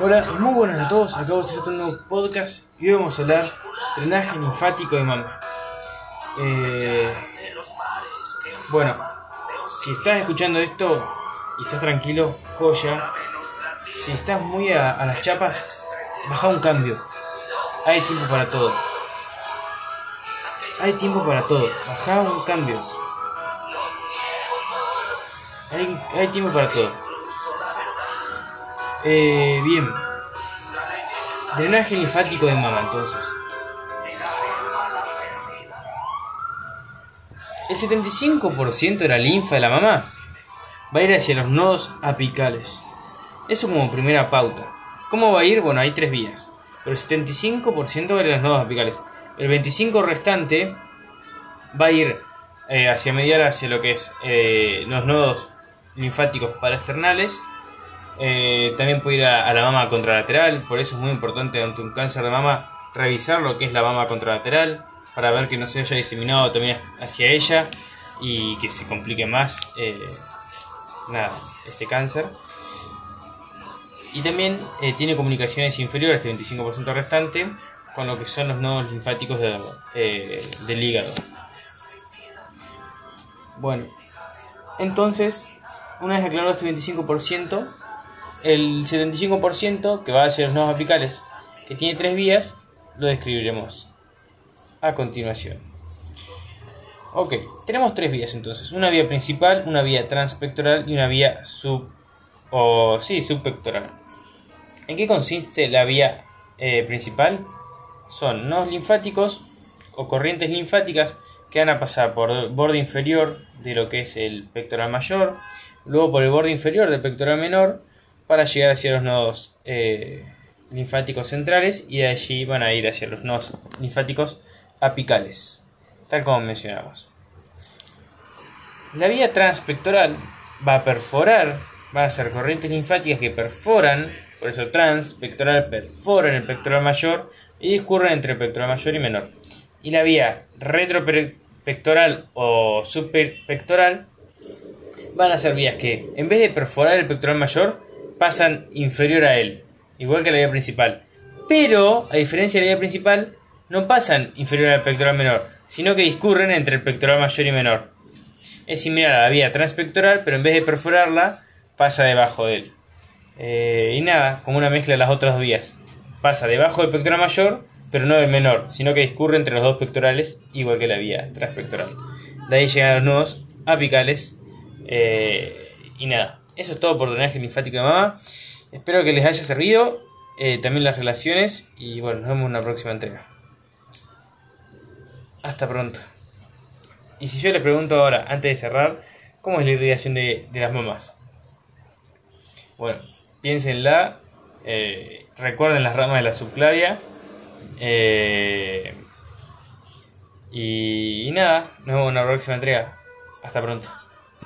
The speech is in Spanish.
Hola, muy buenas a todos. Acabo de hacer un nuevo podcast y hoy vamos a hablar drenaje linfático de mama. Eh, bueno, si estás escuchando esto y estás tranquilo, joya. Si estás muy a, las chapas, baja un cambio. Hay tiempo para todo. Hay tiempo para todo. Baja un cambio. Hay tiempo para todo. Eh, bien. Drenaje linfático de mama, entonces. El 75% de la linfa de la mamá va a ir hacia los nodos apicales. Eso como primera pauta. ¿Cómo va a ir? Bueno, hay tres vías. Pero el 75% va a ir a los nodos apicales. El 25% restante va a ir eh, hacia mediar hacia lo que es eh, los nodos linfáticos paraesternales. Eh, también puede ir a, la mama contralateral, por eso es muy importante ante un cáncer de mama revisar lo que es la mama contralateral para ver que no se haya diseminado también hacia ella y que se complique más nada, este cáncer. Y también tiene comunicaciones inferiores, este 25% restante, con lo que son los nodos linfáticos del hígado. Bueno, entonces, una vez aclarado este 25%, el 75% que va hacia los nodos apicales, que tiene tres vías, lo describiremos a continuación. Ok, tenemos tres vías entonces, una vía principal, una vía transpectoral y una vía sub o sí, subpectoral. ¿En qué consiste la vía eh, principal? Son nodos linfáticos o corrientes linfáticas que van a pasar por el borde inferior de lo que es el pectoral mayor, luego por el borde inferior del pectoral menor, para llegar hacia los nodos eh, linfáticos centrales y de allí van a ir hacia los nodos linfáticos apicales, tal como mencionamos. La vía transpectoral va a perforar, va a ser corrientes linfáticas que perforan, por eso transpectoral perforan el pectoral mayor y discurren entre el pectoral mayor y menor. Y la vía retropectoral pectoral o subpectoral van a ser vías que en vez de perforar el pectoral mayor pasan inferior a él, igual que la vía principal. Pero, a diferencia de la vía principal, no pasan inferior al pectoral menor, sino que discurren entre el pectoral mayor y menor. Es similar a la vía transpectoral, pero en vez de perforarla, pasa debajo de él. Eh, y nada, como una mezcla de las otras vías. Pasa debajo del pectoral mayor pero no el menor, sino que discurre entre los dos pectorales, igual que la vía transpectoral. De ahí llegan los nudos apicales. Eh, y nada, eso es todo por drenaje linfático de mama. Espero que les haya servido. Eh, también las relaciones. Y bueno, nos vemos en una próxima entrega. Hasta pronto. Y si yo les pregunto ahora, antes de cerrar, ¿cómo es la irrigación de, las mamás? Bueno, piénsenla. Eh, recuerden las ramas de la subclavia eh, y, y nada, nos vemos en la próxima entrega. Hasta pronto.